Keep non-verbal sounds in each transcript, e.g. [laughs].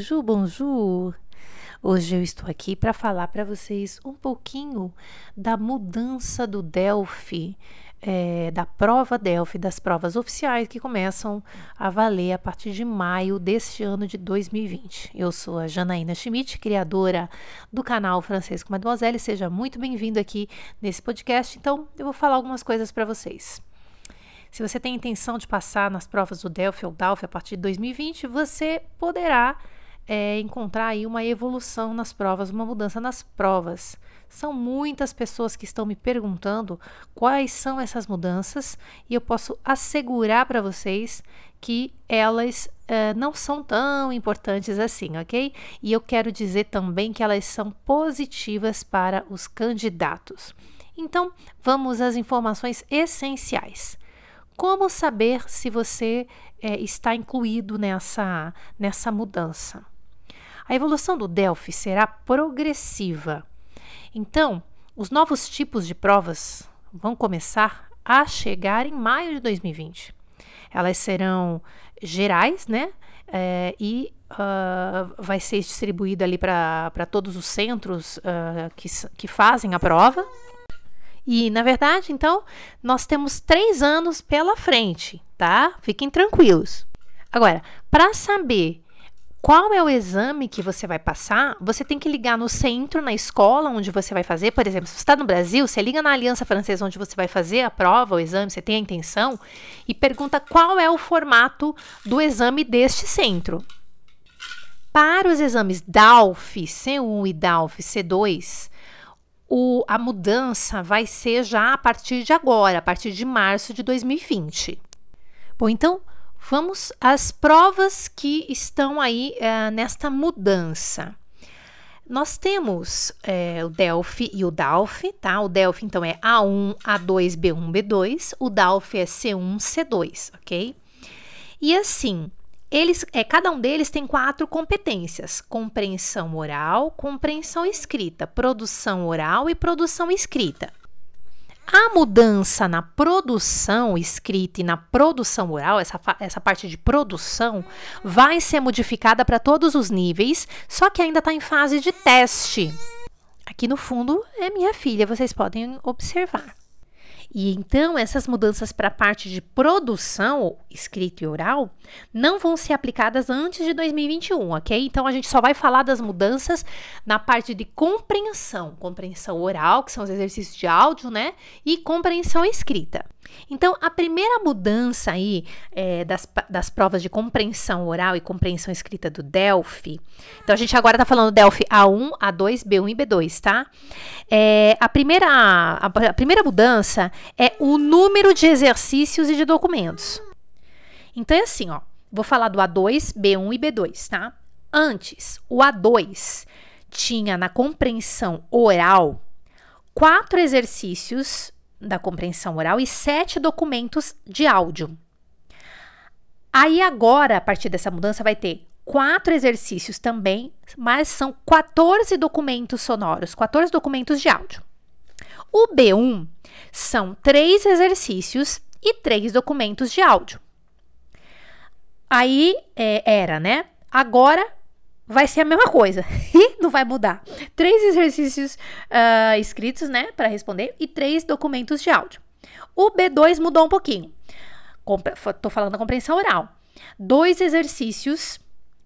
Bonjour, bonjour! Hoje eu estou aqui para falar para vocês um pouquinho da mudança do Delphi, é, da prova Delphi, das provas oficiais que começam a valer a partir de maio deste ano de 2020. Eu sou a Janaína Schmidt, criadora do canal Francês Mademoiselle. Seja muito bem-vindo aqui nesse podcast. Então, eu vou falar algumas coisas para vocês. Se você tem intenção de passar nas provas do Delphi ou DALF a partir de 2020, você poderá é, encontrar aí uma evolução nas provas, uma mudança nas provas. São muitas pessoas que estão me perguntando quais são essas mudanças e eu posso assegurar para vocês que elas uh, não são tão importantes assim, ok? E eu quero dizer também que elas são positivas para os candidatos. Então, vamos às informações essenciais. Como saber se você é, está incluído nessa, nessa mudança? A evolução do Delphi será progressiva. Então, os novos tipos de provas vão começar a chegar em maio de 2020. Elas serão gerais, né? É, e uh, vai ser distribuído ali para todos os centros uh, que, que fazem a prova. E, na verdade, então, nós temos três anos pela frente, tá? Fiquem tranquilos. Agora, para saber qual é o exame que você vai passar, você tem que ligar no centro, na escola onde você vai fazer. Por exemplo, se você está no Brasil, você liga na Aliança Francesa onde você vai fazer a prova, o exame, você tem a intenção, e pergunta qual é o formato do exame deste centro. Para os exames DALF C1 e DALF C2, o, a mudança vai ser já a partir de agora, a partir de março de 2020. Bom, então vamos às provas que estão aí uh, nesta mudança. Nós temos é, o Delphi e o DALF, tá? O Delphi, então, é A1, A2, B1, B2. O DALF é C1, C2, ok? E assim, eles, é, cada um deles tem quatro competências: compreensão oral, compreensão escrita, produção oral e produção escrita. A mudança na produção escrita e na produção oral, essa, essa parte de produção, vai ser modificada para todos os níveis, só que ainda está em fase de teste. Aqui no fundo é minha filha, vocês podem observar. E então essas mudanças para a parte de produção, escrito e oral, não vão ser aplicadas antes de 2021, ok? Então a gente só vai falar das mudanças na parte de compreensão, compreensão oral, que são os exercícios de áudio, né? E compreensão escrita. Então, a primeira mudança aí é, das, das provas de compreensão oral e compreensão escrita do Delphi. Então, a gente agora está falando Delphi A1, A2, B1 e B2, tá? É, a, primeira, a, a primeira mudança é o número de exercícios e de documentos. Então, é assim, ó. Vou falar do A2, B1 e B2, tá? Antes, o A2 tinha na compreensão oral quatro exercícios da compreensão oral e sete documentos de áudio. Aí agora, a partir dessa mudança, vai ter quatro exercícios também, mas são 14 documentos sonoros, 14 documentos de áudio. O B1 são três exercícios e três documentos de áudio. Aí é, era, né? Agora vai ser a mesma coisa [laughs] e não vai mudar. Três exercícios uh, escritos, né, para responder e três documentos de áudio. O B2 mudou um pouquinho. Estou falando da compreensão oral. Dois exercícios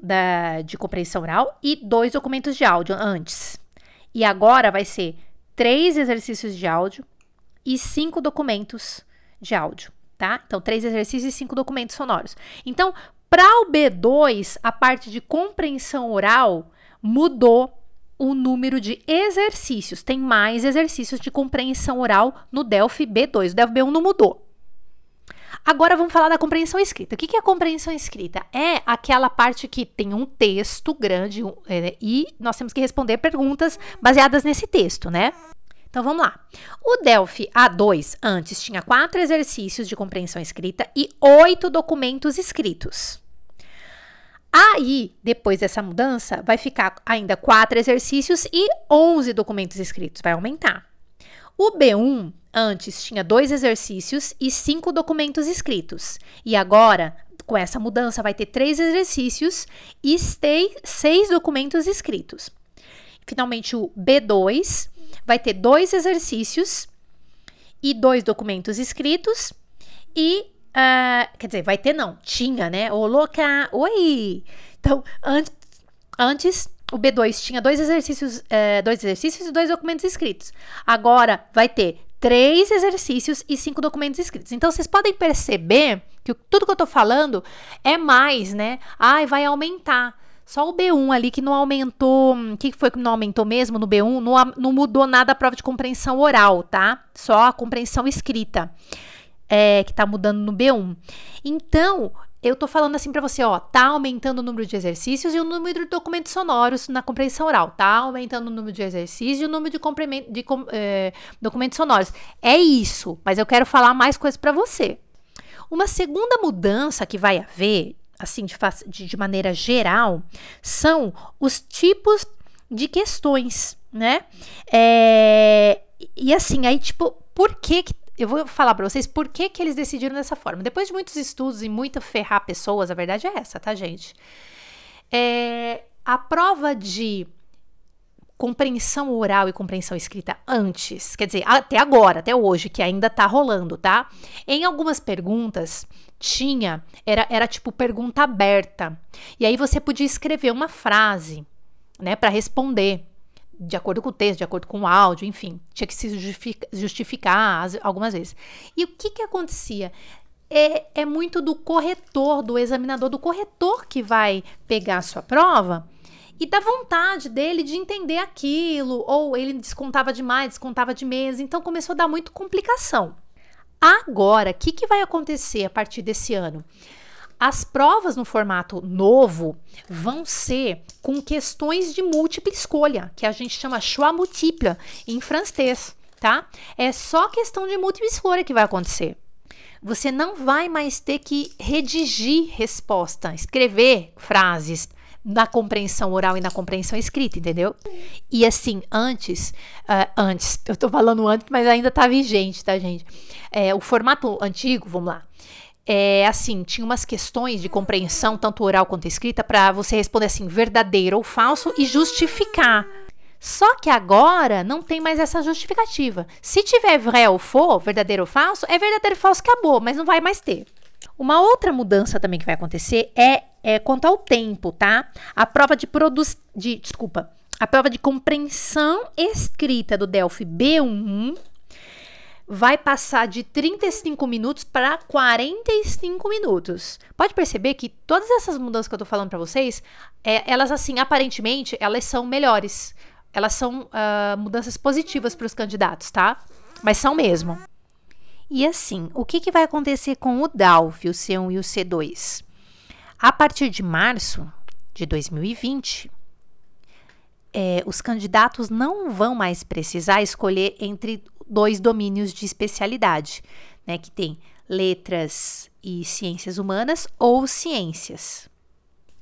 da, de compreensão oral e dois documentos de áudio antes. E agora vai ser três exercícios de áudio e cinco documentos de áudio, tá? Então, três exercícios e cinco documentos sonoros. Então, para o B2, a parte de compreensão oral mudou o número de exercícios. Tem mais exercícios de compreensão oral no Delphi B2. O Delphi B1 não mudou. Agora vamos falar da compreensão escrita. O que é a compreensão escrita? É aquela parte que tem um texto grande é, e nós temos que responder perguntas baseadas nesse texto, né? Então vamos lá. O Delphi A2 antes tinha quatro exercícios de compreensão escrita e oito documentos escritos. Aí, depois dessa mudança, vai ficar ainda quatro exercícios e 11 documentos escritos, vai aumentar. O B1 Antes tinha dois exercícios e cinco documentos escritos. E agora, com essa mudança, vai ter três exercícios e seis documentos escritos. Finalmente, o B2 vai ter dois exercícios e dois documentos escritos. E, uh, quer dizer, vai ter não, tinha, né? Ô, louca, oi! Então, an antes o B2 tinha dois exercícios, é, dois exercícios e dois documentos escritos. Agora vai ter três exercícios e cinco documentos escritos. Então vocês podem perceber que tudo que eu tô falando é mais, né? Ai, vai aumentar. Só o B1 ali que não aumentou. O que foi que não aumentou mesmo no B1? Não, não mudou nada a prova de compreensão oral, tá? Só a compreensão escrita. É, que tá mudando no B1. Então, eu tô falando assim para você, ó, tá aumentando o número de exercícios e o número de documentos sonoros na compreensão oral, tá aumentando o número de exercícios e o número de, de é, documentos sonoros. É isso, mas eu quero falar mais coisas para você. Uma segunda mudança que vai haver, assim, de, de, de maneira geral, são os tipos de questões, né? É, e assim, aí, tipo, por que, que eu vou falar para vocês por que, que eles decidiram dessa forma. Depois de muitos estudos e muito ferrar pessoas, a verdade é essa, tá, gente? É, a prova de compreensão oral e compreensão escrita antes, quer dizer, até agora, até hoje, que ainda tá rolando, tá? Em algumas perguntas tinha, era, era tipo pergunta aberta. E aí você podia escrever uma frase, né, para responder de acordo com o texto, de acordo com o áudio, enfim, tinha que se justificar, algumas vezes. E o que que acontecia? É, é muito do corretor, do examinador, do corretor que vai pegar a sua prova e da vontade dele de entender aquilo, ou ele descontava demais, descontava de menos, então começou a dar muito complicação. Agora, o que, que vai acontecer a partir desse ano? As provas no formato novo vão ser com questões de múltipla escolha, que a gente chama choix multiple em francês, tá? É só questão de múltipla escolha que vai acontecer. Você não vai mais ter que redigir resposta, escrever frases na compreensão oral e na compreensão escrita, entendeu? E assim, antes, uh, antes, eu tô falando antes, mas ainda tá vigente, tá, gente? É, o formato antigo, vamos lá, é assim, tinha umas questões de compreensão, tanto oral quanto escrita, para você responder assim, verdadeiro ou falso e justificar. Só que agora não tem mais essa justificativa. Se tiver vrai ou for, verdadeiro ou falso, é verdadeiro ou falso, acabou, mas não vai mais ter. Uma outra mudança também que vai acontecer é, é quanto ao tempo, tá? A prova de produção. De, desculpa. A prova de compreensão escrita do Delphi B1 vai passar de 35 minutos para 45 minutos. Pode perceber que todas essas mudanças que eu tô falando para vocês, é, elas assim, aparentemente, elas são melhores. Elas são uh, mudanças positivas para os candidatos, tá? Mas são mesmo. E assim, o que, que vai acontecer com o DALF, o C1 e o C2? A partir de março de 2020, é, os candidatos não vão mais precisar escolher entre dois domínios de especialidade, né, que tem letras e ciências humanas ou ciências.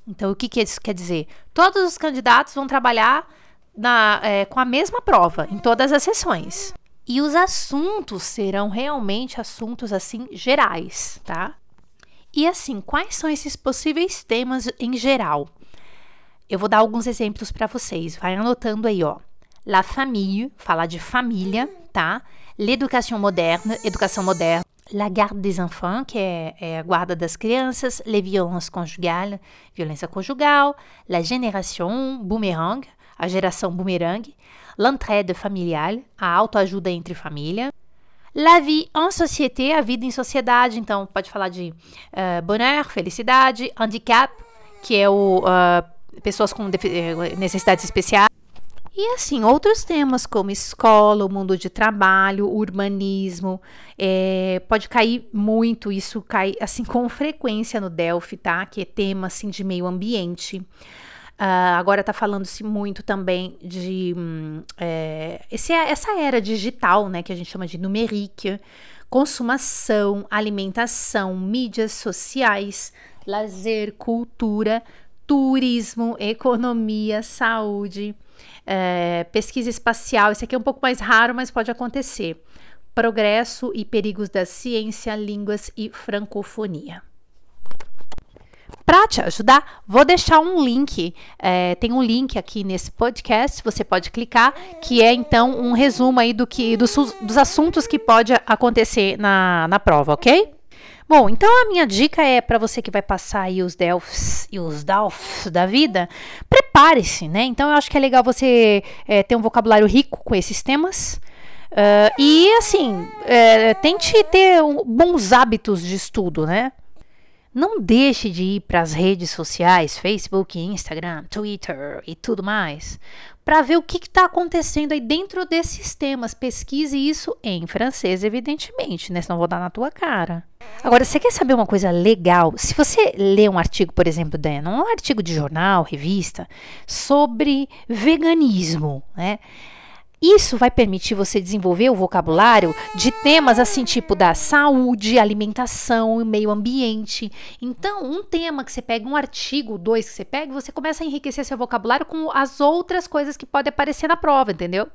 Então, o que, que isso quer dizer? Todos os candidatos vão trabalhar na, é, com a mesma prova em todas as sessões. E os assuntos serão realmente assuntos assim gerais, tá? E assim, quais são esses possíveis temas em geral? Eu vou dar alguns exemplos para vocês. Vai anotando aí, ó. La famille, falar de família, tá? L'éducation moderne, educação moderna. La garde des enfants, que é, é a guarda das crianças. Les violences conjugales, violência conjugal. La génération boomerang, a geração boomerang. L'entraide familiale, a autoajuda entre família. La vie en société, a vida em sociedade. Então, pode falar de uh, bonheur, felicidade. Handicap, que é o uh, pessoas com necessidades especiais. E assim, outros temas como escola, o mundo de trabalho, urbanismo, é, pode cair muito, isso cai assim com frequência no Delphi, tá? Que é tema assim de meio ambiente. Uh, agora está falando-se muito também de hum, é, esse, essa era digital, né? Que a gente chama de numerique, consumação, alimentação, mídias sociais, lazer, cultura, turismo, economia, saúde é, pesquisa espacial, esse aqui é um pouco mais raro, mas pode acontecer. Progresso e Perigos da Ciência, Línguas e Francofonia. Para te ajudar, vou deixar um link. É, tem um link aqui nesse podcast, você pode clicar, que é então um resumo aí do que dos, dos assuntos que pode acontecer na, na prova, ok? Bom, então a minha dica é para você que vai passar aí os Delfs e os Dalfs da vida, prepare-se, né? Então eu acho que é legal você é, ter um vocabulário rico com esses temas. Uh, e assim, é, tente ter bons hábitos de estudo, né? Não deixe de ir para as redes sociais, Facebook, Instagram, Twitter e tudo mais, para ver o que está acontecendo aí dentro desses temas. Pesquise isso em francês, evidentemente, né? Senão vou dar na tua cara. Agora, você quer saber uma coisa legal? Se você lê um artigo, por exemplo, Dan, um artigo de jornal, revista, sobre veganismo, né? Isso vai permitir você desenvolver o vocabulário de temas assim, tipo da saúde, alimentação, meio ambiente. Então, um tema que você pega, um artigo, dois que você pega, você começa a enriquecer seu vocabulário com as outras coisas que podem aparecer na prova, entendeu?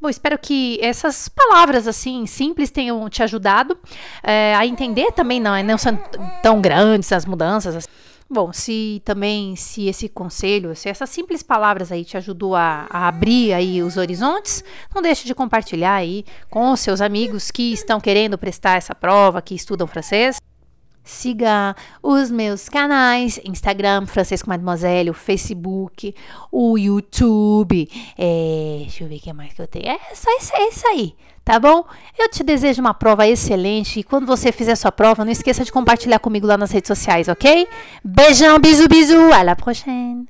Bom, espero que essas palavras assim simples tenham te ajudado é, a entender também não, não são tão grandes as mudanças. Assim. Bom, se também, se esse conselho, se essas simples palavras aí te ajudou a, a, abrir aí os horizontes, não deixe de compartilhar aí com os seus amigos que estão querendo prestar essa prova, que estudam francês. Siga os meus canais, Instagram, Francisco Mademoiselle, o Facebook, o YouTube. É, deixa eu ver o que mais que eu tenho. É só isso, é isso aí, tá bom? Eu te desejo uma prova excelente e quando você fizer sua prova, não esqueça de compartilhar comigo lá nas redes sociais, ok? Beijão, bisu, bisu, à la prochaine!